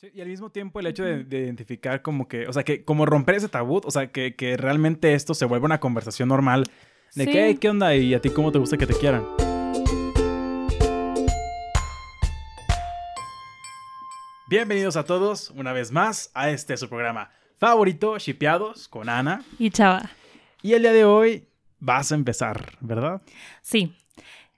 Sí, y al mismo tiempo el hecho de, de identificar como que, o sea, que como romper ese tabú, o sea, que, que realmente esto se vuelva una conversación normal de Sí. que, "Hey, ¿qué onda? ¿Y a ti cómo te gusta que te quieran? Bienvenidos a todos una vez más a este su programa favorito, Shipeados con Ana. Y chava. Y el día de hoy vas a empezar, ¿verdad? Sí.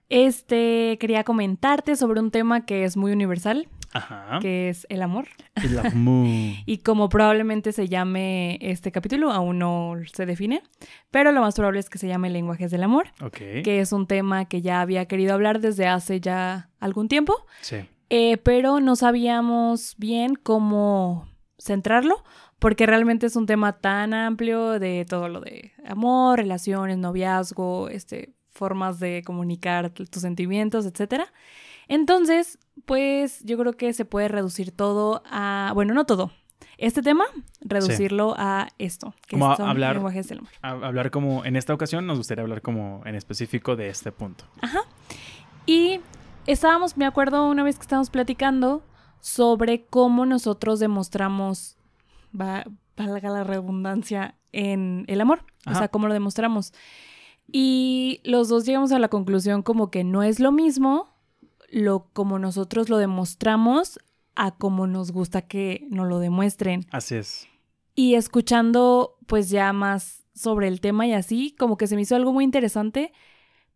Este, quería comentarte sobre un tema que es muy universal, Ajá. que es el amor. El amor. Y como probablemente se llame este capítulo, aún no se define, pero lo más probable es que se llame lenguajes del amor, Ok. que es un tema que ya había querido hablar desde hace ya algún tiempo, Sí. eh, pero no sabíamos bien cómo centrarlo, porque realmente es un tema tan amplio de todo lo de amor, relaciones, noviazgo, este, formas de comunicar tus sentimientos, etcétera. Entonces, pues yo creo que se puede reducir todo a, bueno, no todo. Este tema, reducirlo a esto, que Como son hablar- lenguajes del amor. Hablar como, en esta ocasión nos gustaría hablar como en específico de este punto. Y estábamos, me acuerdo una vez que estábamos platicando sobre cómo nosotros demostramos, va, valga la redundancia, en el amor. Ajá. O sea, cómo lo demostramos. Y los dos llegamos a la conclusión como que no es lo mismo lo como nosotros lo demostramos a como nos gusta que nos lo demuestren. Así es. Y escuchando pues ya más sobre el tema y así, como que se me hizo algo muy interesante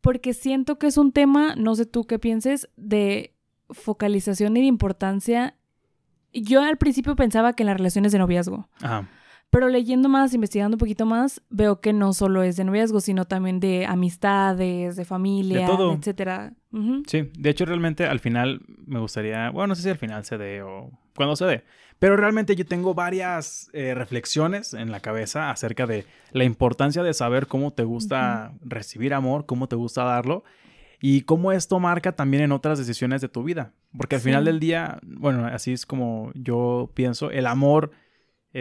porque siento que es un tema, no sé tú qué pienses, de focalización y de importancia. Yo al principio pensaba que en las relaciones de noviazgo, Ajá. Pero leyendo más, investigando un poquito más, veo que no solo es de noviazgo, sino también de amistades, de familia, De todo. etcétera. Sí, de hecho realmente al final me gustaría, bueno, no sé si al final se dé o cuando se dé, pero realmente yo tengo varias eh, reflexiones en la cabeza acerca de la importancia de saber cómo te gusta recibir amor, cómo te gusta darlo y cómo esto marca también en otras decisiones de tu vida, porque al Sí. final del día, bueno, así es como yo pienso, el amor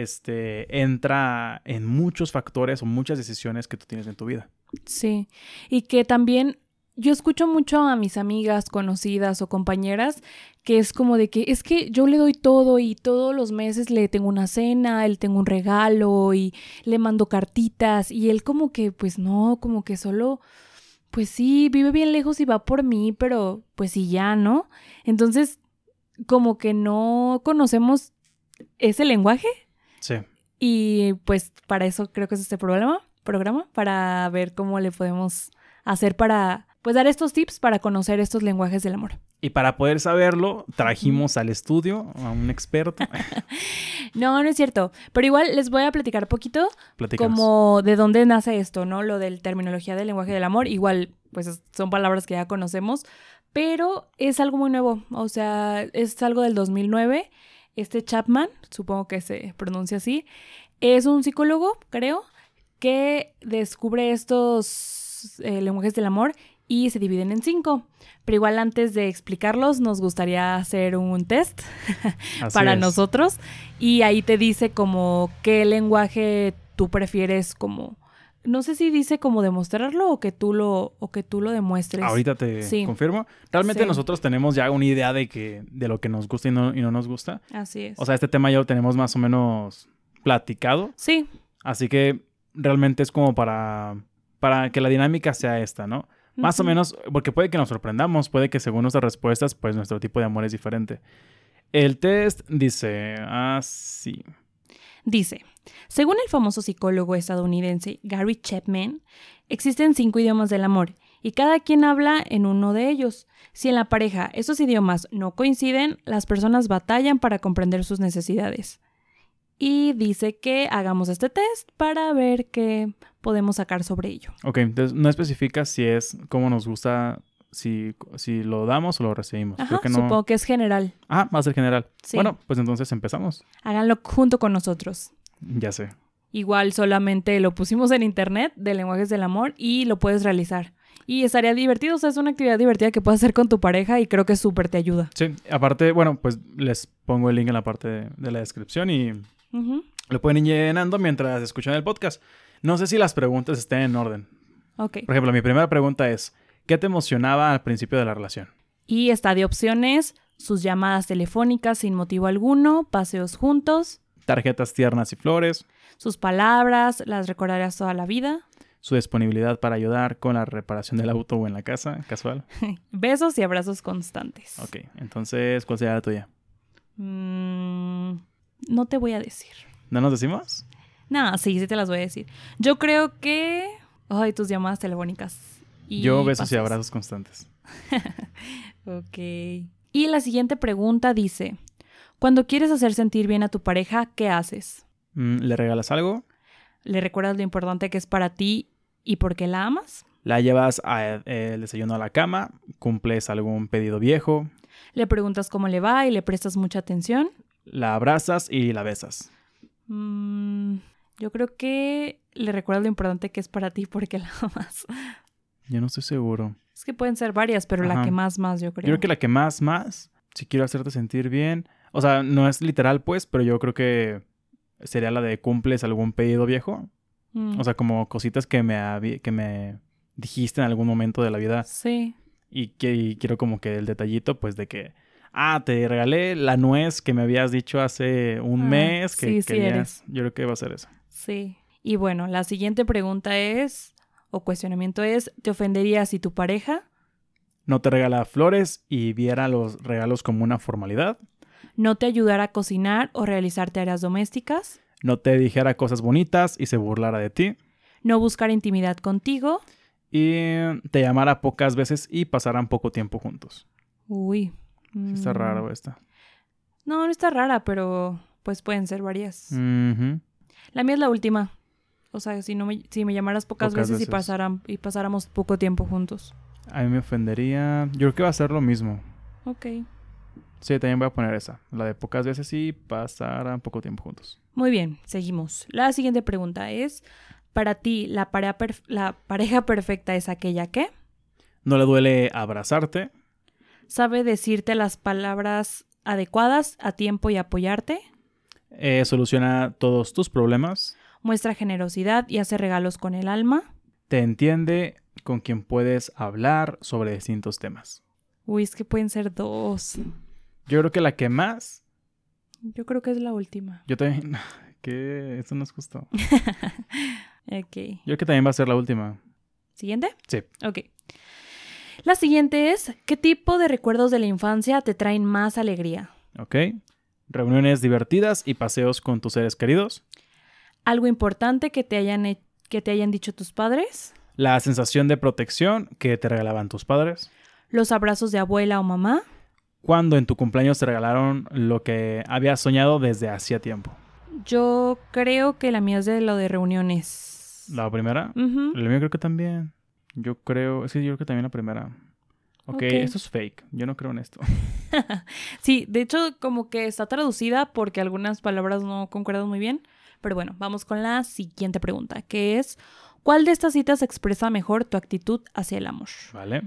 este entra en muchos factores o muchas decisiones que tú tienes en tu vida. Sí, y que también yo escucho mucho a mis amigas conocidas o compañeras que es como de que es que yo le doy todo y todos los meses le tengo una cena, él tengo un regalo y le mando cartitas y él como que pues no, como que solo pues sí, vive bien lejos y va por mí, pero pues sí ya, ¿no? Entonces como que no conocemos ese lenguaje Sí. y pues para eso creo que es este programa, programa, para ver cómo le podemos hacer para, pues dar estos tips para conocer estos lenguajes del amor. Y para poder saberlo, trajimos al estudio a un experto. No, no es cierto, pero igual les voy a platicar poquito Platícanos. como de dónde nace esto, ¿no? Lo del terminología del lenguaje del amor, igual pues es- son palabras que ya conocemos, pero es algo muy nuevo, o sea, es algo del 2009. Este Chapman, supongo que se pronuncia así, es un psicólogo, creo, que descubre estos eh, lenguajes del amor y se dividen en cinco. Pero igual antes de explicarlos, nos gustaría hacer un test para es. nosotros y ahí te dice como qué lenguaje tú prefieres como no sé si dice como demostrarlo o que tú lo o que tú lo demuestres. Ahorita te Sí. confirmo. Realmente Sí. nosotros tenemos ya una idea de que de lo que nos gusta y no, y no nos gusta. Así es. O sea, este tema ya lo tenemos más o menos platicado. sí, Así que realmente es como para, para que la dinámica sea esta, ¿no? Más o menos, porque puede que nos sorprendamos, puede que según nuestras respuestas, pues nuestro tipo de amor es diferente. El test dice así. Dice, según el famoso psicólogo estadounidense Gary Chapman, existen cinco idiomas del amor y cada quien habla en uno de ellos. Si en la pareja esos idiomas no coinciden, las personas batallan para comprender sus necesidades. Y dice que hagamos este test para ver qué podemos sacar sobre ello. Ok, entonces no especifica si es como nos gusta, si, si lo damos o lo recibimos. Ajá, Creo que no. supongo que es general. Ah, va a ser general. Sí. Bueno, pues entonces empezamos. Háganlo junto con nosotros. Ya sé. Igual solamente lo pusimos en internet de lenguajes del amor y lo puedes realizar. Y estaría divertido, o sea, es una actividad divertida que puedes hacer con tu pareja y creo que súper te ayuda. Sí, aparte, bueno, pues les pongo el link en la parte de, de la descripción y lo pueden ir llenando mientras escuchan el podcast. No sé si las preguntas estén en orden. Ok. Por ejemplo, mi primera pregunta es, ¿qué te emocionaba al principio de la relación? Y está de opciones sus llamadas telefónicas sin motivo alguno, paseos juntos, Tarjetas tiernas y flores. sus palabras, las recordarás toda la vida, Su disponibilidad para ayudar con la reparación del auto o en la casa, casual. besos y abrazos constantes. Ok, entonces, ¿cuál sería la tuya? Mm, no te voy a decir. ¿No nos decimos? No, sí, sí te las voy a decir. Yo creo que... Ay, tus llamadas telefónicas. Y Yo besos y abrazos constantes. Ok. Y la siguiente pregunta dice, cuando quieres hacer sentir bien a tu pareja, ¿qué haces? Mm, ¿Le regalas algo? ¿Le recuerdas lo importante que es para ti y por qué la amas? ¿La llevas a- eh, el desayuno a la cama? ¿Cumples algún pedido viejo? ¿Le preguntas cómo le va y le prestas mucha atención? ¿La abrazas y la besas? Mm, yo creo que le recuerdas lo importante que es para ti y por qué la amas. Yo no estoy seguro. Es que pueden ser varias, pero la que más, más, yo creo. Yo creo que la que más, más, si quiero hacerte sentir bien. O sea, no es literal, pues, pero yo creo que sería la de cumples algún pedido viejo. Mm, O sea, como cositas que me, que me dijiste en algún momento de la vida Sí. y que y quiero como que el detallito, pues, de que, ah, te regalé la nuez que me habías dicho hace un Ah, mes que sí, sí querías. eres. Yo creo que va a ser eso. Sí. Y bueno, la siguiente pregunta es, o cuestionamiento es, ¿te ofendería si tu pareja No te regala flores y viera los regalos como una formalidad. no te ayudara a cocinar o realizar tareas domésticas? No te dijera cosas bonitas y se burlara de ti. ¿No buscar intimidad contigo? Y te llamara pocas veces y pasaran poco tiempo juntos. Uy. Está mm, raro esta. No, no está rara, pero pues pueden ser varias. La mía es la última. O sea, si no me, si me llamaras pocas, Pocas veces, veces. Y, pasaran, y pasáramos poco tiempo juntos. A mí me ofendería. Yo creo que va a ser lo mismo. Ok. Sí, también voy a poner esa. La de pocas veces y pasaran poco tiempo juntos. Muy bien, seguimos. La siguiente pregunta es, para ti, ¿la pareja, perf- la pareja perfecta es aquella que No le duele abrazarte. sabe decirte las palabras adecuadas a tiempo y apoyarte? eh, soluciona todos tus problemas. Muestra generosidad y hace regalos con el alma. Te entiende con quien puedes hablar sobre distintos temas. Uy, es que pueden ser dos. Yo creo que la que más. Yo creo que es la última. Yo también. Que esto no es justo. Ok. Yo creo que también va a ser la última. ¿Siguiente? Sí. Ok. La siguiente es, ¿qué tipo de recuerdos de la infancia te traen más alegría? ¿Ok? Reuniones divertidas y paseos con tus seres queridos. ¿Algo importante que te hayan, que te hayan dicho tus padres? La sensación de protección que te regalaban tus padres. ¿Los abrazos de abuela o mamá? Cuando en tu cumpleaños te regalaron lo que habías soñado desde hacía tiempo. Yo creo que la mía es de lo de reuniones. La primera. La mía creo que también. Yo creo. Sí, yo creo que también la primera. Ok, Ok. esto es fake. Yo no creo en esto. Sí, de hecho como que está traducida porque algunas palabras no concuerdan muy bien. Pero bueno, vamos con la siguiente pregunta, que es, ¿cuál de estas citas expresa mejor tu actitud hacia el amor? ¿Vale?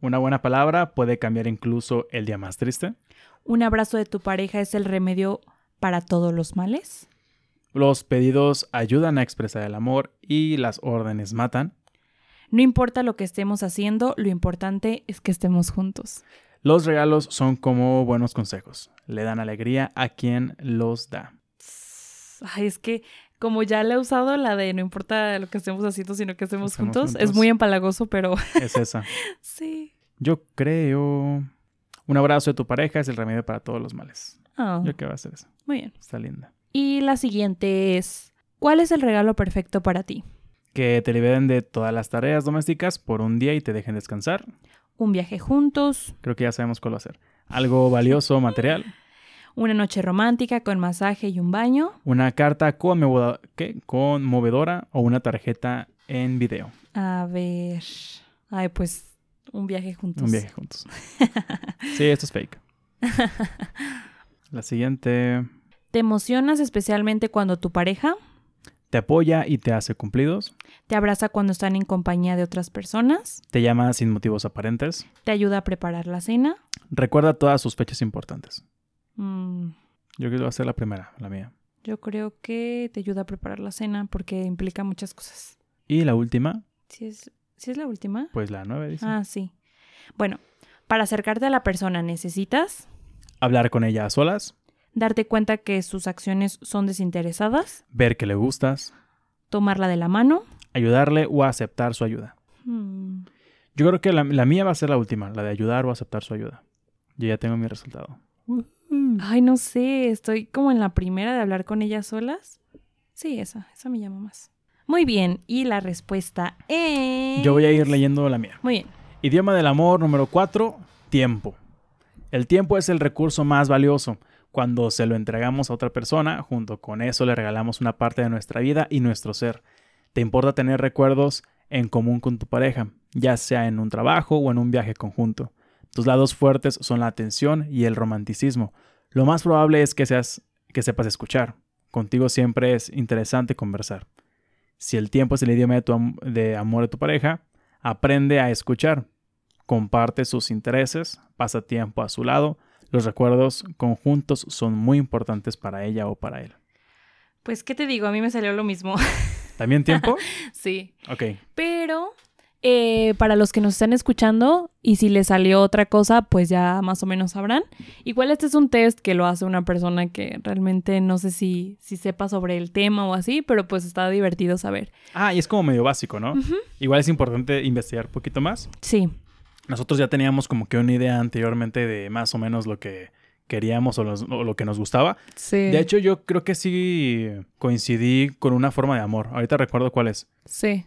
Una buena palabra puede cambiar incluso el día más triste. ¿Un abrazo de tu pareja es el remedio para todos los males? Los pedidos ayudan a expresar el amor y las órdenes matan. No importa lo que estemos haciendo, lo importante es que estemos juntos. Los regalos son como buenos consejos. Le dan alegría a quien los da. Ay, es que como ya le he usado la de no importa lo que estemos haciendo, sino que estemos, juntos, es muy empalagoso, pero Es esa. sí. Yo creo. Un abrazo de tu pareja es el remedio para todos los males. Oh, Yo creo que va a ser eso. muy bien. Está linda. Y la siguiente es, ¿cuál es el regalo perfecto para ti? Que te liberen de todas las tareas domésticas por un día y te dejen descansar. ¿Un viaje juntos? Creo que ya sabemos cuál va a ser. Algo valioso, material. ¿Una noche romántica con masaje y un baño? Una carta conmovo- ¿qué? conmovedora o una tarjeta en video. A ver. Ay, pues un viaje juntos. Un viaje juntos. Sí, esto es fake. La siguiente. ¿Te emocionas especialmente cuando tu pareja Te apoya y te hace cumplidos. te abraza cuando están en compañía de otras personas? Te llama sin motivos aparentes. ¿Te ayuda a preparar la cena? Recuerda todas sus fechas importantes. Mm, Yo creo que va a ser la primera, la mía. yo creo que te ayuda a preparar la cena porque implica muchas cosas. Y la última, ¿Sí es, sí es la última? pues la nueve dice. Ah, sí. Bueno, para acercarte a la persona necesitas Hablar con ella a solas. Darte cuenta que sus acciones son desinteresadas. Ver que le gustas. Tomarla de la mano. Ayudarle o aceptar su ayuda. Hmm. Yo creo que la, la mía va a ser la última, la de ayudar o aceptar su ayuda. Yo ya tengo mi resultado. Ay, no sé, estoy como en la primera de hablar con ellas solas. Sí, esa, esa me llama más. Muy bien, y la respuesta es... Yo voy a ir leyendo la mía. Muy bien. Idioma del amor número 4, tiempo. El tiempo es el recurso más valioso. Cuando se lo entregamos a otra persona, junto con eso le regalamos una parte de nuestra vida y nuestro ser. ¿Te importa tener recuerdos en común con tu pareja, ya sea en un trabajo o en un viaje conjunto? Tus lados fuertes son la atención y el romanticismo. Lo más probable es que seas que sepas escuchar. Contigo siempre es interesante conversar. Si el tiempo es el idioma de, tu am- de amor de tu pareja, aprende a escuchar. Comparte sus intereses, pasa tiempo a su lado. Los recuerdos conjuntos son muy importantes para ella o para él. Pues, ¿qué te digo? A mí me salió lo mismo. ¿También tiempo? sí. Ok. Pero eh, para los que nos están escuchando y si les salió otra cosa, pues ya más o menos sabrán. Igual este es un test que lo hace una persona que realmente no sé si, si sepa sobre el tema o así, pero pues está divertido saber. Ah, y es como medio básico, ¿no? Igual es importante investigar un poquito más. Sí, Nosotros ya teníamos como que una idea anteriormente de más o menos lo que queríamos o, los- o lo que nos gustaba. sí. De hecho, yo creo que sí coincidí con una forma de amor. Ahorita recuerdo cuál es. Sí,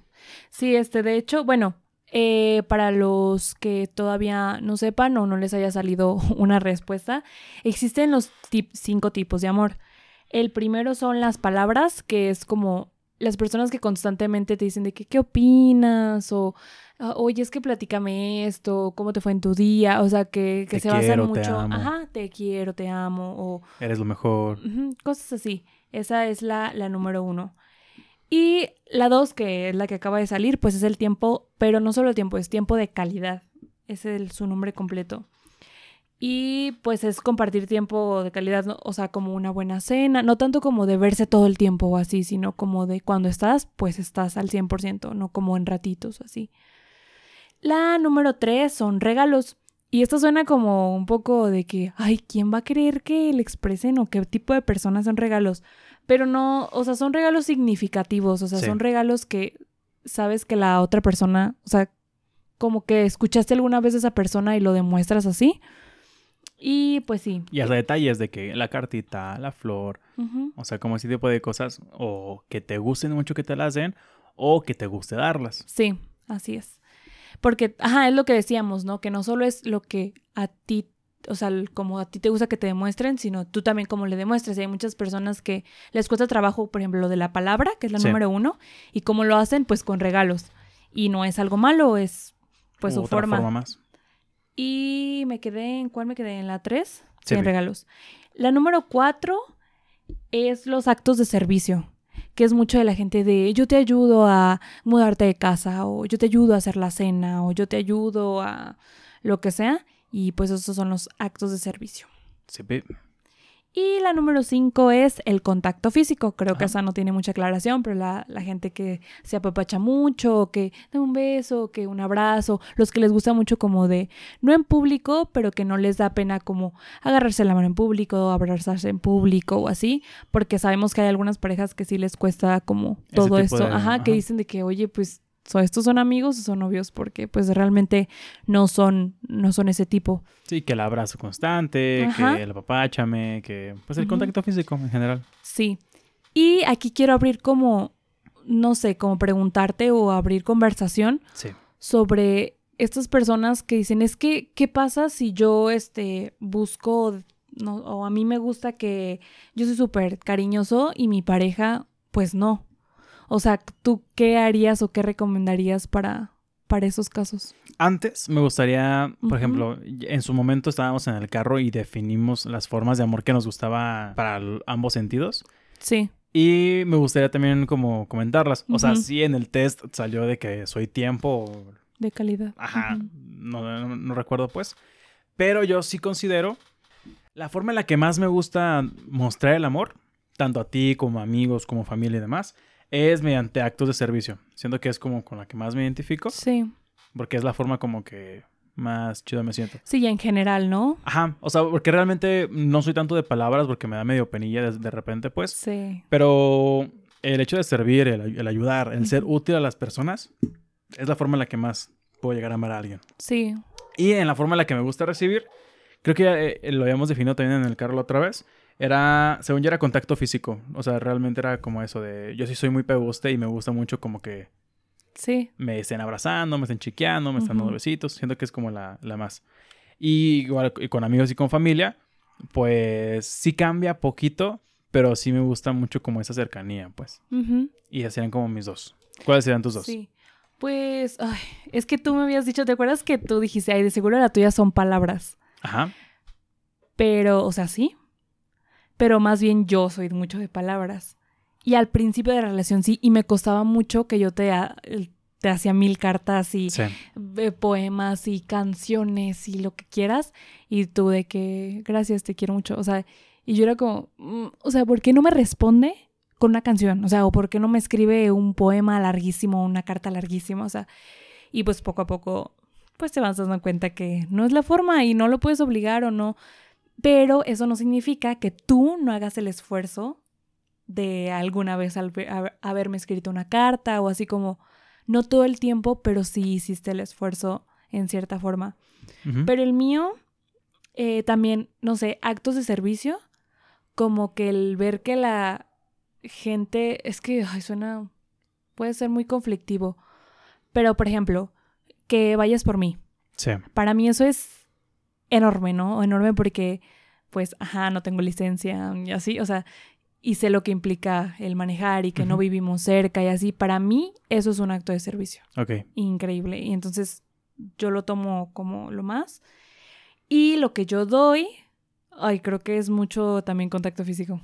sí, este, de hecho, bueno, eh, para los que todavía no sepan o no les haya salido una respuesta, existen los tip- cinco tipos de amor. El primero son las palabras, que es como las personas que constantemente te dicen de que, ¿qué opinas? O, "Ah, oye, es que platícame esto, ¿cómo te fue en tu día? O sea, que, que Te se basan quiero, te mucho, amo. ajá, te quiero, te amo, o Eres lo mejor. Cosas así. Esa es la, la número uno. Y la dos, que es la que acaba de salir, pues es el tiempo, pero no solo el tiempo, es tiempo de calidad. Es el- su nombre completo. Y pues es compartir tiempo de calidad, ¿no? o sea, como una buena cena, no tanto como de verse todo el tiempo o así, sino como de cuando estás, pues estás al 100%, no como en ratitos así. La número tres son regalos. Y esto suena como un poco de que, ay, ¿quién va a querer que le expresen o qué tipo de personas son regalos? Pero no, o sea, son regalos significativos, o sea, Sí. son regalos que sabes que la otra persona, o sea, como que escuchaste alguna vez a esa persona y lo demuestras así. Y pues sí. Y hasta detalles de que la cartita, la flor, o sea, como ese tipo de cosas, o que te gusten mucho que te las den, o que te guste darlas. Sí, así es. Porque, ajá, es lo que decíamos, ¿no? Que no solo es lo que a ti, o sea, como a ti te gusta que te demuestren, sino tú también como le demuestres. Y hay muchas personas que les cuesta trabajo, por ejemplo, lo de la palabra, que es la Sí. número uno, y cómo lo hacen, pues con regalos. Y no es algo malo, es pues su Otra forma. más. Y me quedé, ¿en cuál me quedé? ¿En la tres? Sí, en regalos. La número cuatro es los actos de servicio, que es mucho de la gente de yo te ayudo a mudarte de casa, o yo te ayudo a hacer la cena, o yo te ayudo a lo que sea. Y pues esos son los actos de servicio. Sí, Y la número cinco es el contacto físico. Creo que esa no tiene mucha aclaración, pero la, la gente que se apapacha mucho, o que da un beso, que un abrazo, los que les gusta mucho como de, no en público, pero que no les da pena como agarrarse la mano en público, abrazarse en público o así, porque sabemos que hay algunas parejas que sí les cuesta como todo esto, ajá, que dicen de que, oye, pues, ¿so estos son amigos o son novios? Porque pues realmente no son, no son ese tipo. Sí, que el abrazo constante, Ajá. que el apapáchame, que pues el contacto físico en general. Sí. Y aquí quiero abrir como, no sé, como preguntarte o abrir conversación Sí. sobre estas personas que dicen, es que, ¿qué pasa si yo, este, busco, no, o a mí me gusta que yo soy súper cariñoso y mi pareja, pues no? O sea, ¿tú qué harías o qué recomendarías para, para esos casos? Antes me gustaría, por ejemplo, en su momento estábamos en el carro y definimos las formas de amor que nos gustaba para ambos sentidos. Sí. Y me gustaría también como comentarlas. O sea, sí en el test salió de que soy tiempo, De calidad. ajá, no, no- no recuerdo pues. Pero yo sí considero la forma en la que más me gusta mostrar el amor, tanto a ti como a amigos, como familia y demás, es mediante actos de servicio. Siento que es como con la que más me identifico, Sí. porque es la forma como que más chido me siento. Sí, en general, ¿no? Ajá, o sea, porque realmente no soy tanto de palabras porque me da medio penilla de, de repente, pues. Sí. Pero el hecho de servir, el, el ayudar, el ser útil a las personas, es la forma en la que más puedo llegar a amar a alguien. Sí. Y en la forma en la que me gusta recibir, creo que ya, eh, lo habíamos definido también en el carro la otra vez, era, según yo era contacto físico. O sea, realmente era como eso de, yo sí soy muy peguste y me gusta mucho como que Sí. me estén abrazando, me estén chiqueando, me estén dando besitos. Siento que es como la, la más. Y igual y con amigos y con familia, pues sí cambia poquito, pero sí me gusta mucho como esa cercanía, pues. Y serían como mis dos. ¿Cuáles serían tus dos? Sí. Pues, ay, es que tú me habías dicho, ¿te acuerdas que tú dijiste, ay, de seguro la tuya son palabras? Ajá. Pero, o sea, sí. Pero más bien yo soy mucho de palabras. Y al principio de la relación sí, y me costaba mucho que yo te, ha- te hacía mil cartas y Sí. eh, poemas y canciones y lo que quieras. Y tú de que, gracias, te quiero mucho. O sea, y yo era como, mm, o sea, ¿por qué no me responde con una canción? O sea, o ¿por qué no me escribe un poema larguísimo, una carta larguísima? O sea, y pues poco a poco, pues te vas dando cuenta que no es la forma y no lo puedes obligar o no. Pero eso no significa que tú no hagas el esfuerzo de alguna vez haberme escrito una carta o así como, no todo el tiempo, pero sí hiciste el esfuerzo en cierta forma. Pero el mío, eh, también, no sé, actos de servicio, como que el ver que la gente, es que, ay, suena, puede ser muy conflictivo, pero por ejemplo, que vayas por mí. Sí. Para mí eso es enorme, ¿no? Enorme porque, pues, ajá, no tengo licencia y así, o sea, y sé lo que implica el manejar y que no vivimos cerca y así. Para mí eso es un acto de servicio Ok. increíble. Y entonces yo lo tomo como lo más. Y lo que yo doy, ay, creo que es mucho también contacto físico.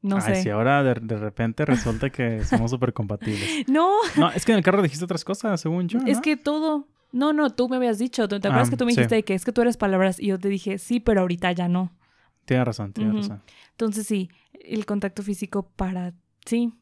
No Ay, sé. si ahora de, de repente resulta que somos súper compatibles. No, No, es que en el carro dijiste otras cosas, según yo. es que todo. No, no, tú me habías dicho. ¿Te te Ah, acuerdas que tú me sí. dijiste de que es que tú eres palabras? Y yo te dije, sí, pero ahorita ya no. Tienes razón, tienes razón. Entonces sí, el contacto físico para. Sí.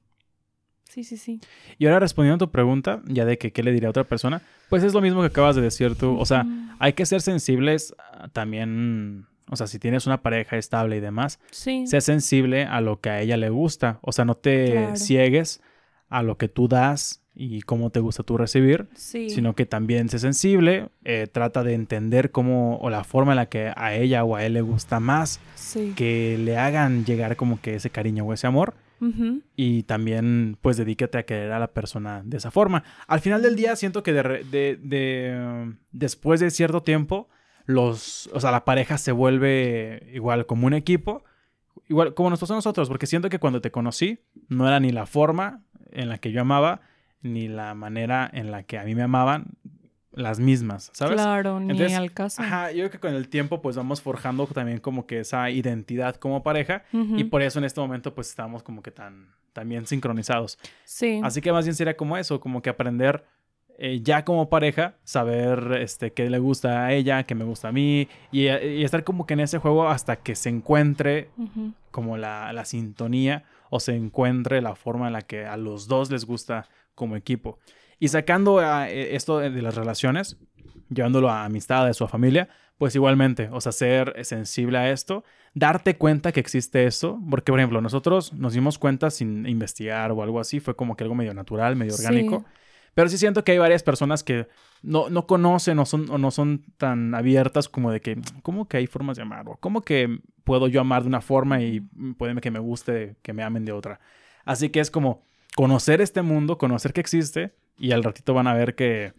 Sí, sí, sí. Y ahora respondiendo a tu pregunta, ya de que qué le diría a otra persona, pues es lo mismo que acabas de decir tú. O sea, Mm, hay que ser sensibles ah, también. O sea, si tienes una pareja estable y demás, Sí. sé sensible a lo que a ella le gusta. O sea, no te Claro. ciegues a lo que tú das y cómo te gusta tú recibir, Sí. sino que también sé sensible, eh, trata de entender cómo o la forma en la que a ella o a él le gusta más, Sí. que le hagan llegar como que ese cariño o ese amor Ujú. y también pues dedícate a querer a la persona de esa forma. Al final del día siento que de, de- de, después de cierto tiempo los, o sea, la pareja se vuelve igual como un equipo, igual como nos pasó a nosotros, porque siento que cuando te conocí no era ni la forma en la que yo amaba ni la manera en la que a mí me amaban las mismas, ¿sabes? Claro, ni al caso. Ajá, yo creo que con el tiempo pues vamos forjando también como que esa identidad como pareja y por eso en este momento pues estamos como que tan también sincronizados. Sí. Así que más bien sería como eso, como que aprender eh, ya como pareja, saber este, qué le gusta a ella, qué me gusta a mí y, y estar como que en ese juego hasta que se encuentre como la, la sintonía o se encuentre la forma en la que a los dos les gusta como equipo. Y sacando a, eh, esto de, las relaciones, llevándolo a amistades o a familia, pues igualmente, o sea, ser sensible a esto, darte cuenta que existe esto, porque por ejemplo, nosotros nos dimos cuenta sin investigar o algo así, fue como que algo medio natural, medio Sí. orgánico. Pero sí siento que hay varias personas que no, no conocen o, son, o no son tan abiertas como de que, ¿cómo que hay formas de amar? O ¿cómo que puedo yo amar de una forma y puede que me guste que me amen de otra? Así que es como conocer este mundo, conocer que existe y al ratito van a ver que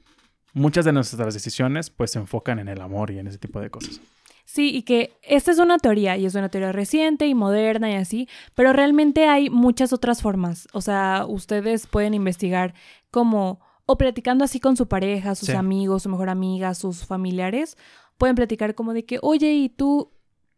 muchas de nuestras decisiones pues se enfocan en el amor y en ese tipo de cosas. Sí, y que esta es una teoría, y es una teoría reciente y moderna y así, pero realmente hay muchas otras formas. O sea, ustedes pueden investigar como, o platicando así con su pareja, sus Sí. amigos, su mejor amiga, sus familiares, pueden platicar como de que, oye, y tú,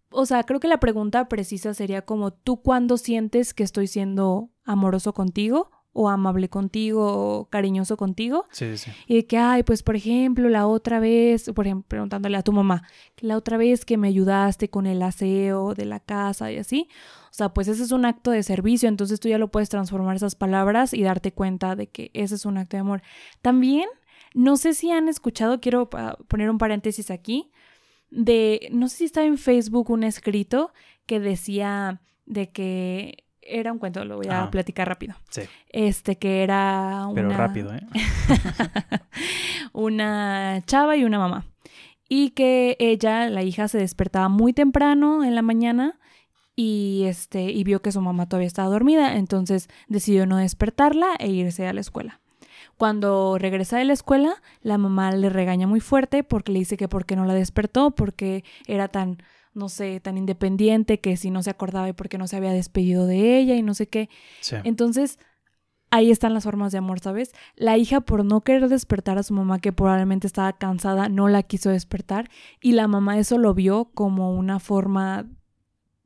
o sea, creo que la pregunta precisa sería como, ¿tú cuándo sientes que estoy siendo amoroso contigo? o amable contigo o cariñoso contigo. Sí, sí. Y de que, ay, pues por ejemplo, la otra vez, por ejemplo, preguntándole a tu mamá, la otra vez que me ayudaste con el aseo de la casa y así. O sea, pues ese es un acto de servicio, entonces tú ya lo puedes transformar esas palabras y darte cuenta de que ese es un acto de amor. También No sé si han escuchado, quiero poner un paréntesis aquí, de, no sé si está en Facebook un escrito que decía de que era un cuento, lo voy a platicar rápido. Sí. Este, que era una... Pero rápido, ¿eh? una chava y una mamá. Y que ella, la hija, se despertaba muy temprano en la mañana y este y vio que su mamá todavía estaba dormida, entonces decidió no despertarla e irse a la escuela. Cuando regresa de la escuela, la mamá le regaña muy fuerte porque le dice que por qué no la despertó, porque era tan, no sé, tan independiente, que si no se acordaba y por qué no se había despedido de ella y no sé qué. Entonces, ahí están las formas de amor, ¿sabes? La hija por no querer despertar a su mamá, que probablemente estaba cansada, no la quiso despertar y la mamá eso lo vio como una forma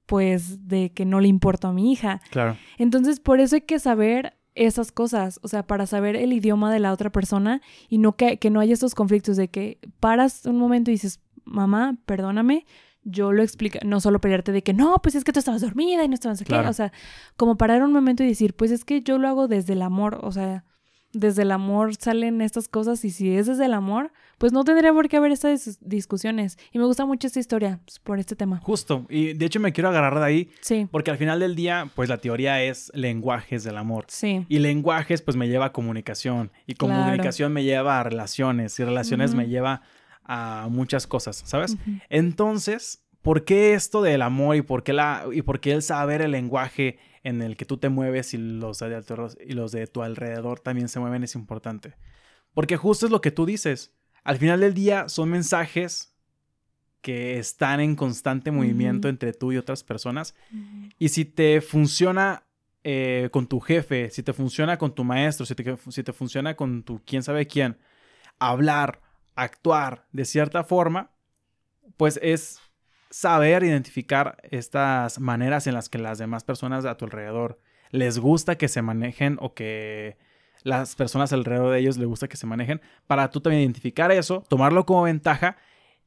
pues de que no le importa a mi hija. Claro. Entonces, por eso hay que saber esas cosas, o sea, para saber el idioma de la otra persona y no que, que no haya estos conflictos de que paras un momento y dices, mamá, perdóname, yo lo explico, no solo pelearte de que no, pues es que tú estabas dormida y no estabas aquí, o sea, como parar un momento y decir, pues es que yo lo hago desde el amor, o sea, desde el amor salen estas cosas y si es desde el amor, pues no tendría por qué haber estas discusiones. Y me gusta mucho esta historia pues, por este tema. Justo, y de hecho me quiero agarrar de ahí. Sí. Porque al final del día, pues la teoría es lenguajes del amor. Sí. Y lenguajes pues me lleva a comunicación. Y comunicación me lleva a relaciones. Y relaciones me lleva a muchas cosas, ¿sabes? Entonces, ¿por qué esto del amor y por qué, la, y por qué el saber el lenguaje en el que tú te mueves y los, de, y los de tu alrededor también se mueven es importante. Porque justo es lo que tú dices. Al final del día son mensajes que están en constante movimiento entre tú y otras personas. Y si te funciona eh, con tu jefe, si te funciona con tu maestro, si te, si te funciona con tu quién sabe quién, hablar, actuar de cierta forma, pues es saber identificar estas maneras en las que las demás personas a tu alrededor les gusta que se manejen o que las personas alrededor de ellos les gusta que se manejen, para tú también identificar eso, tomarlo como ventaja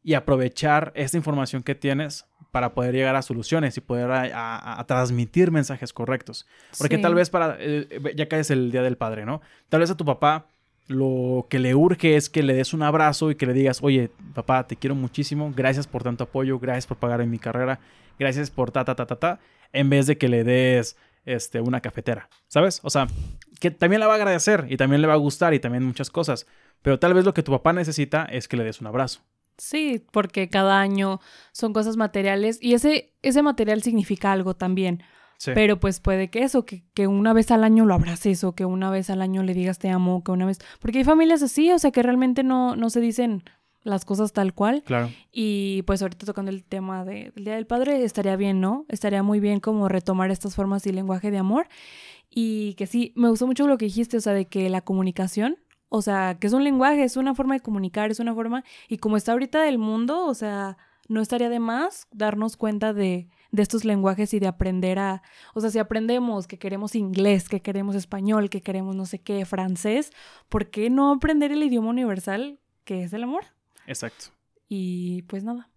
y aprovechar esta información que tienes para poder llegar a soluciones y poder a, transmitir mensajes correctos. Porque tal vez para, eh, ya caes el Día del Padre, ¿no? Tal vez a tu papá lo que le urge es que le des un abrazo y que le digas, oye, papá, te quiero muchísimo, gracias por tanto apoyo, gracias por pagar en mi carrera, gracias por ta, ta, ta, ta, ta, en vez de que le des este, una cafetera, ¿sabes? O sea, que también le va a agradecer y también le va a gustar y también muchas cosas, pero tal vez lo que tu papá necesita es que le des un abrazo. Sí, porque cada año son cosas materiales y ese, ese material significa algo también. Pero pues puede que eso, que, que, una vez al año lo abraces o que una vez al año le digas te amo, que una vez... Porque hay familias así, o sea, que realmente no, no se dicen las cosas tal cual. Claro. Y pues ahorita tocando el tema del Día del Padre, estaría bien, ¿no? Estaría muy bien como retomar estas formas y lenguaje de amor. Y que sí, me gustó mucho lo que dijiste, o sea, de que la comunicación, o sea, que es un lenguaje, es una forma de comunicar, es una forma... Y como está ahorita el mundo, o sea, no estaría de más darnos cuenta de de estos lenguajes y de aprender a, o sea, si aprendemos que queremos inglés, que queremos español, que queremos no sé qué, francés, ¿por qué no aprender el idioma universal que es el amor? Exacto. Y pues nada,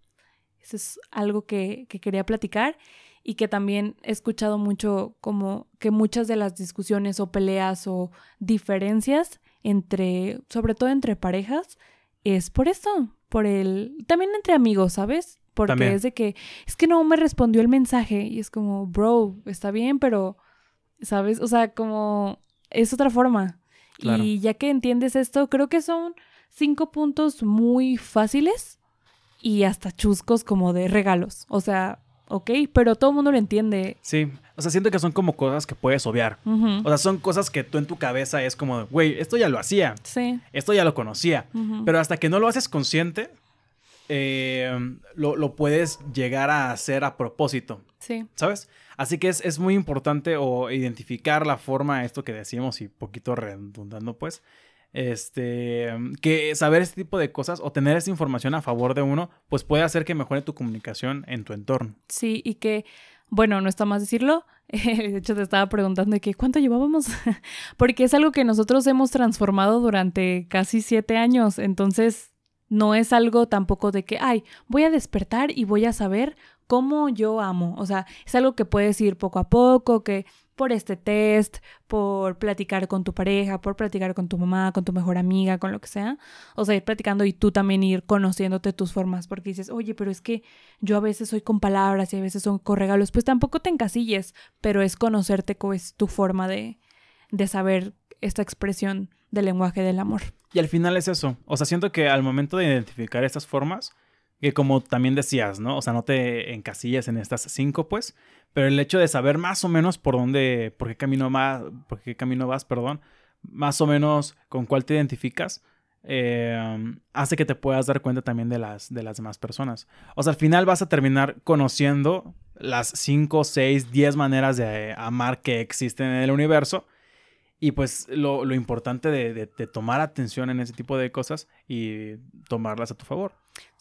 eso es algo que, que quería platicar y que también he escuchado mucho como que muchas de las discusiones o peleas o diferencias entre, sobre todo entre parejas, es por eso, por el, también entre amigos, ¿sabes? Porque es de que, es que no me respondió el mensaje y es como, bro, está bien, pero, ¿sabes? O sea, como, es otra forma. Y ya que entiendes esto, creo que son cinco puntos muy fáciles y hasta chuscos como de regalos. O sea, ok, pero todo el mundo lo entiende. Sí, o sea, siento que son como cosas que puedes obviar. O sea, son cosas que tú en tu cabeza es como, güey, esto ya lo hacía. Sí. Esto ya lo conocía. Pero hasta que no lo haces consciente, eh, lo, puedes llegar a hacer a propósito. Sí. ¿Sabes? Así que es, muy importante o identificar la forma, esto que decimos y poquito redundando, pues, este, que saber este tipo de cosas o tener esta información a favor de uno, pues puede hacer que mejore tu comunicación en tu entorno. Sí, y que, bueno, no está más decirlo. De hecho, te estaba preguntando de que cuánto llevábamos, porque es algo que nosotros hemos transformado durante casi siete años. Entonces, no es algo tampoco de que, ay, voy a despertar y voy a saber cómo yo amo. O sea, es algo que puedes ir poco a poco, que por este test, por platicar con tu pareja, por platicar con tu mamá, con tu mejor amiga, con lo que sea. O sea, ir platicando y tú también ir conociéndote tus formas, porque dices, oye, pero es que yo a veces soy con palabras y a veces son con regalos. Pues tampoco te encasilles, pero es conocerte cómo es tu forma de, de saber esta expresión del lenguaje del amor. Y al final es eso. O sea, siento que al momento de identificar estas formas, que como también decías, ¿no? O sea, no te encasillas en estas cinco, pues, pero el hecho de saber más o menos por dónde, por qué camino más, por qué camino vas, perdón, más o menos con cuál te identificas, eh, hace que te puedas dar cuenta también de las, de las demás personas. O sea, al final vas a terminar conociendo las cinco, seis, diez maneras de amar que existen en el universo y pues lo, lo importante de, de, de, tomar atención en ese tipo de cosas y tomarlas a tu favor.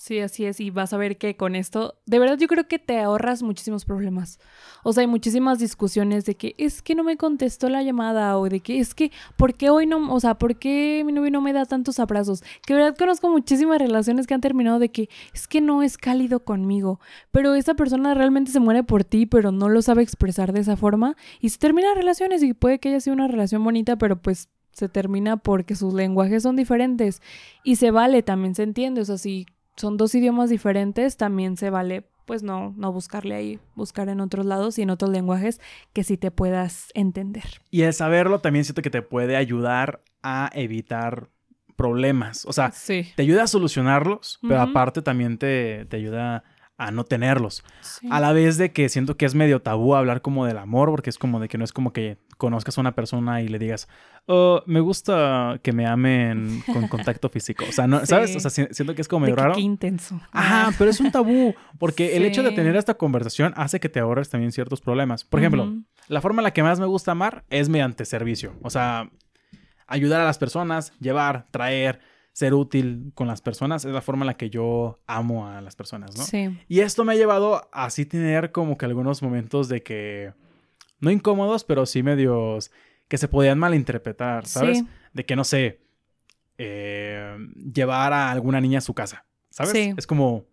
Sí, así es. Y vas a ver que con esto, de verdad yo creo que te ahorras muchísimos problemas. O sea, hay muchísimas discusiones de que es que no me contestó la llamada o de que es que, ¿por qué hoy no, o sea, por qué mi novio no me da tantos abrazos? Que de verdad conozco muchísimas relaciones que han terminado de que es que no es cálido conmigo, pero esa persona realmente se muere por ti, pero no lo sabe expresar de esa forma y se terminan relaciones y puede que haya sido una relación bonita, pero pues se termina porque sus lenguajes son diferentes y se vale, también se entiende, o sea, si son dos idiomas diferentes, también se vale pues no, no buscarle ahí, buscar en otros lados y en otros lenguajes que sí te puedas entender. Y el saberlo también siento que te puede ayudar a evitar problemas. O sea, sí. te ayuda a solucionarlos, pero aparte también te, te ayuda a no tenerlos. Sí. A la vez de que siento que es medio tabú hablar como del amor, porque es como de que no es como que conozcas a una persona y le digas, oh, me gusta que me amen con contacto físico. O sea, no, ¿sabes? O sea, si- siento que es como De medio que raro. Qué intenso. Ajá, pero es un tabú, porque el hecho de tener esta conversación hace que te ahorres también ciertos problemas. Por ejemplo, la forma en la que más me gusta amar es mediante servicio. O sea, ayudar a las personas, llevar, traer, ser útil con las personas es la forma en la que yo amo a las personas, ¿no? Sí. Y esto me ha llevado a así tener como que algunos momentos de que, no incómodos, pero sí medios que se podían malinterpretar, ¿sabes? Sí. De que, no sé, eh, llevar a alguna niña a su casa, ¿sabes? Sí. Es como,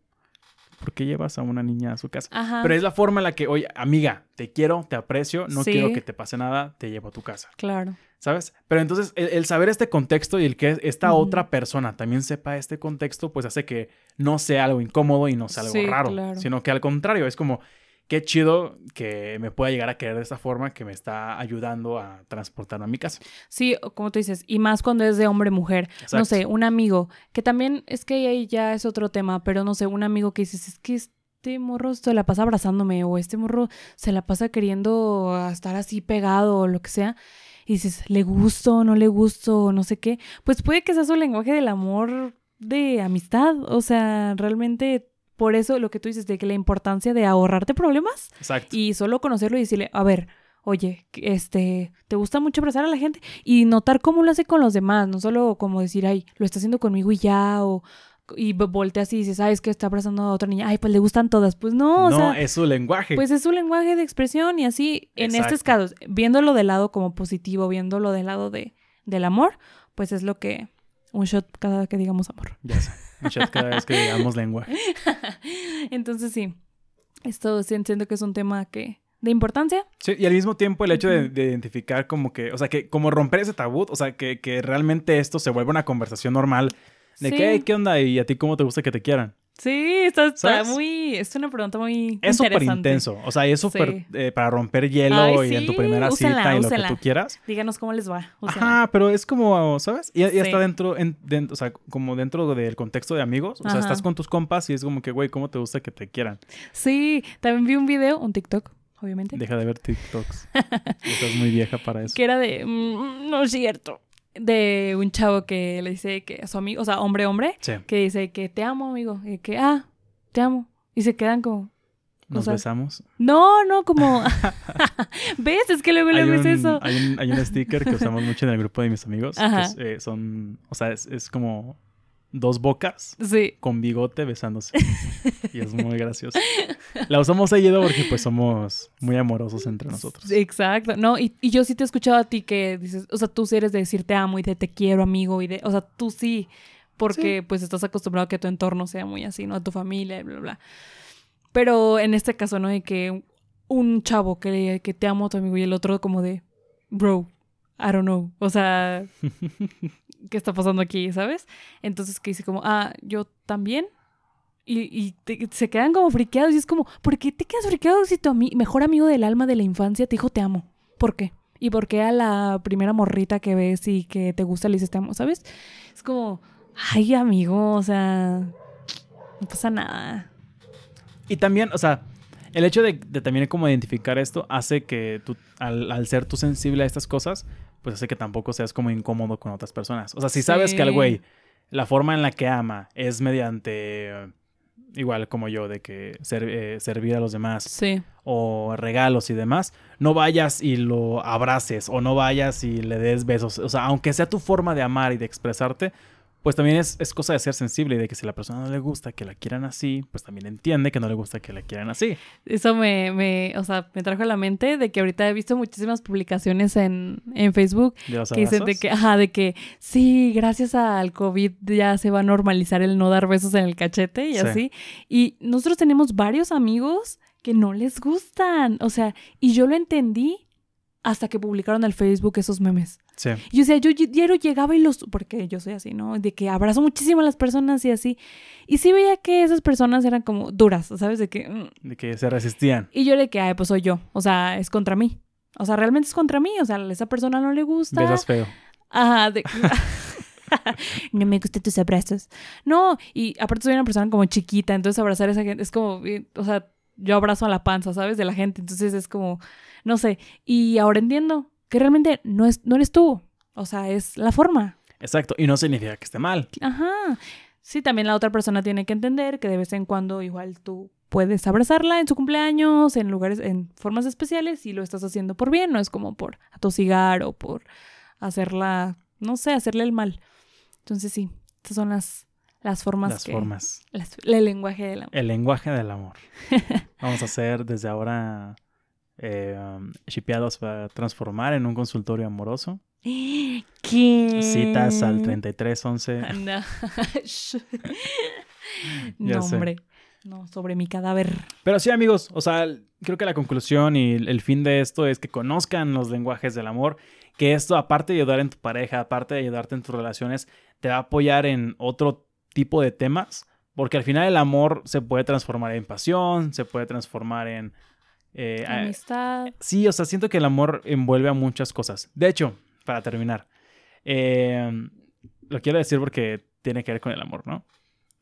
¿por qué llevas a una niña a su casa? Ajá. Pero es la forma en la que, oye, amiga, te quiero, te aprecio, no Sí. quiero que te pase nada, te llevo a tu casa, Claro. ¿Sabes? Pero entonces el, el saber este contexto y el que esta otra persona también sepa este contexto, pues hace que no sea algo incómodo y no sea algo Sí, raro, claro. sino que al contrario, es como, qué chido que me pueda llegar a querer de esta forma que me está ayudando a transportarme a mi casa. Sí, como tú dices, y más cuando es de hombre-mujer. No sé, un amigo, que también es que ahí ya es otro tema, pero no sé, un amigo que dices, es que este morro se la pasa abrazándome o este morro se la pasa queriendo estar así pegado o lo que sea. Y dices, ¿le gusto, no le gusto, no sé qué? Pues puede que sea su lenguaje del amor de amistad. O sea, realmente por eso lo que tú dices de que la importancia de ahorrarte problemas Exacto. y solo conocerlo y decirle, a ver, oye, este, ¿te gusta mucho abrazar a la gente? Y notar cómo lo hace con los demás, no solo como decir, ay, lo está haciendo conmigo y ya, o y vo- volteas y dices, ay, es que está abrazando a otra niña, ay, pues le gustan todas, pues no, no, o sea, es su lenguaje. pues es su lenguaje de expresión y así, en estos casos, viéndolo del lado como positivo, viéndolo del lado de, del amor, pues es lo que, un shot cada que digamos amor. Ya sé. Un chat cada vez que digamos lenguaje. Entonces sí, esto sí entiendo que es un tema que, de importancia, Sí, y al mismo tiempo el hecho de, identificar como que, o sea, que como romper ese tabú, o sea, que, que realmente esto se vuelva una conversación normal de Sí. que, "Hey, ¿qué onda? ¿Y a ti cómo te gusta que te quieran? Sí, está, muy. Es una pregunta muy. Es súper intenso, o sea, es súper Sí. eh, para romper hielo Ay, y en tu primera cita y lo que tú quieras. Díganos cómo les va. Ajá, pero es como, ¿sabes? Y, y Sí. está dentro, en, den- o sea, como dentro del contexto de amigos. O sea, Ajá. estás con tus compas y es como que, güey, ¿cómo te gusta que te quieran? Sí, también vi un video, un TikTok, obviamente, Deja de ver TikToks. Estás muy vieja para eso. que era de. mm, no es cierto. De un chavo que le dice que a su amigo, o sea, hombre-hombre, Sí, que dice que te amo, amigo. Y que, ah, te amo. Y se quedan como. nos sea, besamos. No, no, como. ¿Ves? Es que luego Hay luego es un, eso. hay, un, hay un sticker que usamos mucho en el grupo de mis amigos. que es, eh, son, o sea, es, es como dos bocas Sí. con bigote besándose. y es muy gracioso. La usamos seguido porque pues somos muy amorosos entre nosotros. Exacto. No, y, y yo sí te he escuchado a ti que dices, o sea, tú sí eres de decir te amo y de te quiero, amigo, y de, o sea, tú sí, porque pues estás acostumbrado a que tu entorno sea muy así, ¿no? A tu familia y bla, bla. Pero en este caso, ¿no? De que un chavo que, que te amo tu amigo y el otro como de, bro, I don't know. O sea, ¿qué está pasando aquí, sabes? Entonces que dice como, ah, yo también. Y, y se quedan como friqueados y es como, ¿por qué te quedas friqueado si tu mejor amigo del alma de la infancia te dijo te amo? ¿Por qué? ¿Y por qué a la primera morrita que ves y que te gusta le dices te amo, sabes? Es como, ay, amigo, o sea, no pasa nada. Y también, o sea, el hecho de, también como identificar esto hace que tú, al ser tú sensible a estas cosas, pues hace que tampoco seas como incómodo con otras personas. O sea, si sabes que al güey, la forma en la que ama es mediante, igual como yo, de que ser- eh, servir a los demás Sí. o regalos y demás, no vayas y lo abraces o no vayas y le des besos. O sea, aunque sea tu forma de amar y de expresarte, pues también es, es cosa de ser sensible y de que si la persona no le gusta que la quieran así, pues también entiende que no le gusta que la quieran así. Eso me, me, o sea, me trajo a la mente de que ahorita he visto muchísimas publicaciones en, en Facebook De los que dicen de que, ajá, de que sí, gracias al COVID ya se va a normalizar el no dar besos en el cachete y Sí. así. Y nosotros tenemos varios amigos que no les gustan. O sea, y yo lo entendí hasta que publicaron al Facebook esos memes. Sí. Y o sea, yo diario llegaba y los... Porque yo soy así, ¿no? De que abrazo muchísimo a las personas y así. Y sí veía que esas personas eran como duras, ¿sabes? De que... mm, De que se resistían. y yo le que, ay, pues soy yo. O sea, es contra mí. O sea, realmente es contra mí. O sea, a esa persona no le gusta. Besas feo. Ajá, de... no me gustan tus abrazos. No, y aparte soy una persona como chiquita, entonces abrazar a esa gente es como, o sea, yo abrazo a la panza, ¿sabes? De la gente, entonces es como, no sé. Y ahora entiendo que realmente no, es, no eres tú. O sea, es la forma. Exacto. Y no significa que esté mal. Ajá. Sí, también la otra persona tiene que entender que de vez en cuando igual tú puedes abrazarla en su cumpleaños, en lugares, en formas especiales y lo estás haciendo por bien, no es como por atosigar o por hacerla, no sé, hacerle el mal. Entonces sí, estas son las, las formas Las que... formas. las- el lenguaje del amor. El lenguaje del amor. Vamos a hacer desde ahora eh, shipeados para transformar en un consultorio amoroso. ¿Qué? Citas al 3311. No, no hombre. No, sobre mi cadáver. Pero sí, amigos, o sea, creo que la conclusión y el fin de esto es que conozcan los lenguajes del amor, que esto, aparte de ayudar en tu pareja, aparte de ayudarte en tus relaciones, te va a apoyar en otro tipo de temas, porque al final el amor se puede transformar en pasión, se puede transformar en... eh, a- Amistad. Sí, o sea, siento que el amor envuelve a muchas cosas. De hecho, para terminar, eh, lo quiero decir porque tiene que ver con el amor, ¿no?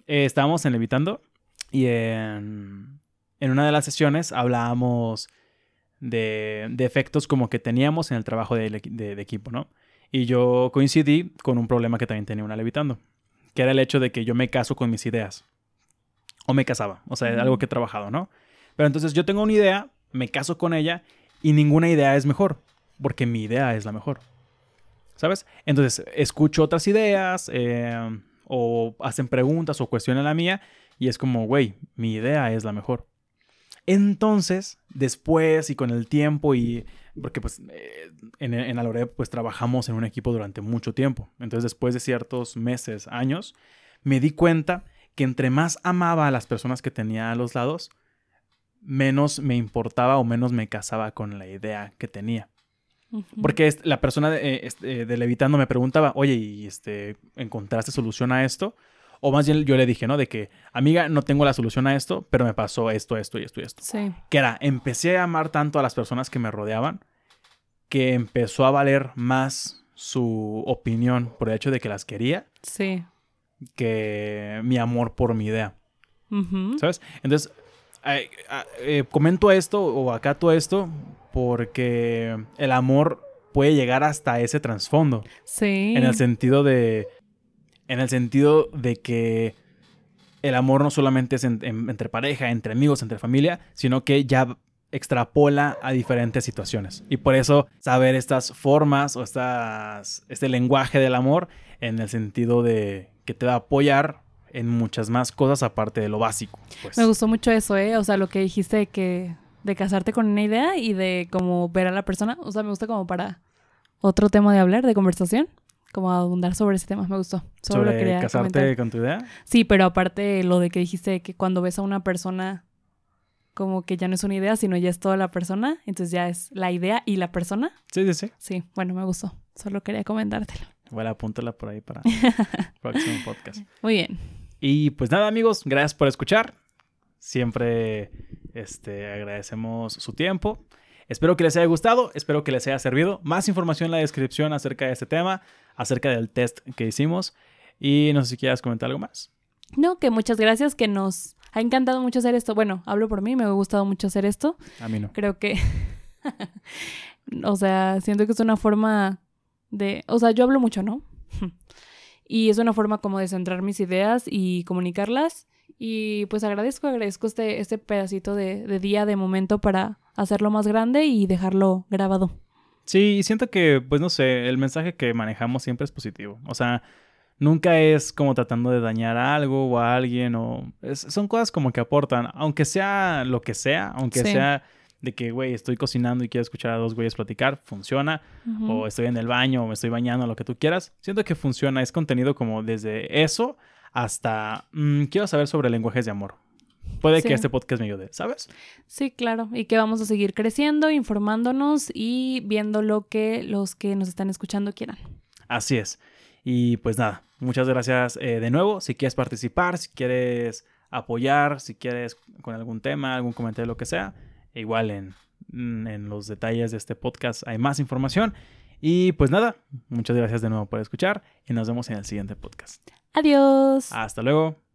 Eh, estábamos en Levitando y en, en una de las sesiones hablábamos de, de efectos como que teníamos en el trabajo de, de- de equipo, ¿no? Y yo coincidí con un problema que también tenía una Levitando, que era el hecho de que yo me caso con mis ideas. O me casaba, o sea, es algo que he trabajado, ¿no? Pero entonces yo tengo una idea, me caso con ella y ninguna idea es mejor, porque mi idea es la mejor. ¿Sabes? Entonces escucho otras ideas eh, o hacen preguntas o cuestionan la mía y es como, güey, mi idea es la mejor. Entonces, después y con el tiempo y... Porque pues eh, en, en pues trabajamos en un equipo durante mucho tiempo. Entonces después de ciertos meses, años, me di cuenta que entre más amaba a las personas que tenía a los lados, menos me importaba o menos me casaba con la idea que tenía. Porque la persona de, eh, este, de Levitando me preguntaba, oye, ¿y este, encontraste solución a esto? O más bien yo le dije, ¿no? De que, amiga, no tengo la solución a esto, pero me pasó esto, esto y esto y esto. Sí. Que era, empecé a amar tanto a las personas que me rodeaban que empezó a valer más su opinión por el hecho de que las quería Sí. que mi amor por mi idea. ¿Sabes? Entonces, eh, comento esto o acato esto porque el amor puede llegar hasta ese trasfondo. Sí. En el sentido de. En el sentido de que el amor no solamente es en- en- entre pareja, entre amigos, entre familia, sino que ya extrapola a diferentes situaciones. Y por eso saber estas formas o estas, este lenguaje del amor en el sentido de que te va a apoyar en muchas más cosas aparte de lo básico. pues. Me gustó mucho eso, ¿eh? O sea, lo que dijiste de que de casarte con una idea y de como ver a la persona. O sea, me gusta como para otro tema de hablar, de conversación. Como abundar sobre ese tema, me gustó. Lo sobre quería casarte comentar. con tu idea. Sí, pero aparte lo de que dijiste de que cuando ves a una persona como que ya no es una idea, sino ya es toda la persona. Entonces ya es la idea y la persona. Sí, sí, sí. Sí, bueno, me gustó. Solo quería comentártelo. Bueno, apúntala por ahí para el próximo podcast. Muy bien. Y pues nada, amigos, gracias por escuchar. Siempre este, agradecemos su tiempo. Espero que les haya gustado, espero que les haya servido. Más información en la descripción acerca de este tema, acerca del test que hicimos. Y no sé si quieras comentar algo más. No, que muchas gracias, que nos ha encantado mucho hacer esto. Bueno, hablo por mí, me ha gustado mucho hacer esto. A mí no. Creo que, o sea, siento que es una forma de, o sea, yo hablo mucho, ¿no? y es una forma como de centrar mis ideas y comunicarlas. Y pues agradezco, agradezco este, este pedacito de, de día, de momento para hacerlo más grande y dejarlo grabado. Sí, y siento que, pues no sé, el mensaje que manejamos siempre es positivo. O sea, nunca es como tratando de dañar a algo o a alguien o... es- son cosas como que aportan, aunque sea lo que sea, aunque Sí. sea de que, güey, estoy cocinando y quiero escuchar a dos güeyes platicar, funciona. O estoy en el baño o me estoy bañando, lo que tú quieras. Siento que funciona, es contenido como desde eso hasta... mm, quiero saber sobre lenguajes de amor. Puede Sí. que este podcast me ayude, ¿sabes? Sí, claro. Y que vamos a seguir creciendo, informándonos y viendo lo que los que nos están escuchando quieran. Así es. Y pues nada, muchas gracias eh, de nuevo. Si quieres participar, si quieres apoyar, si quieres con algún tema, algún comentario, lo que sea, igual en, mm, en los detalles de este podcast hay más información. Y pues nada, muchas gracias de nuevo por escuchar y nos vemos en el siguiente podcast. Adiós. Hasta luego.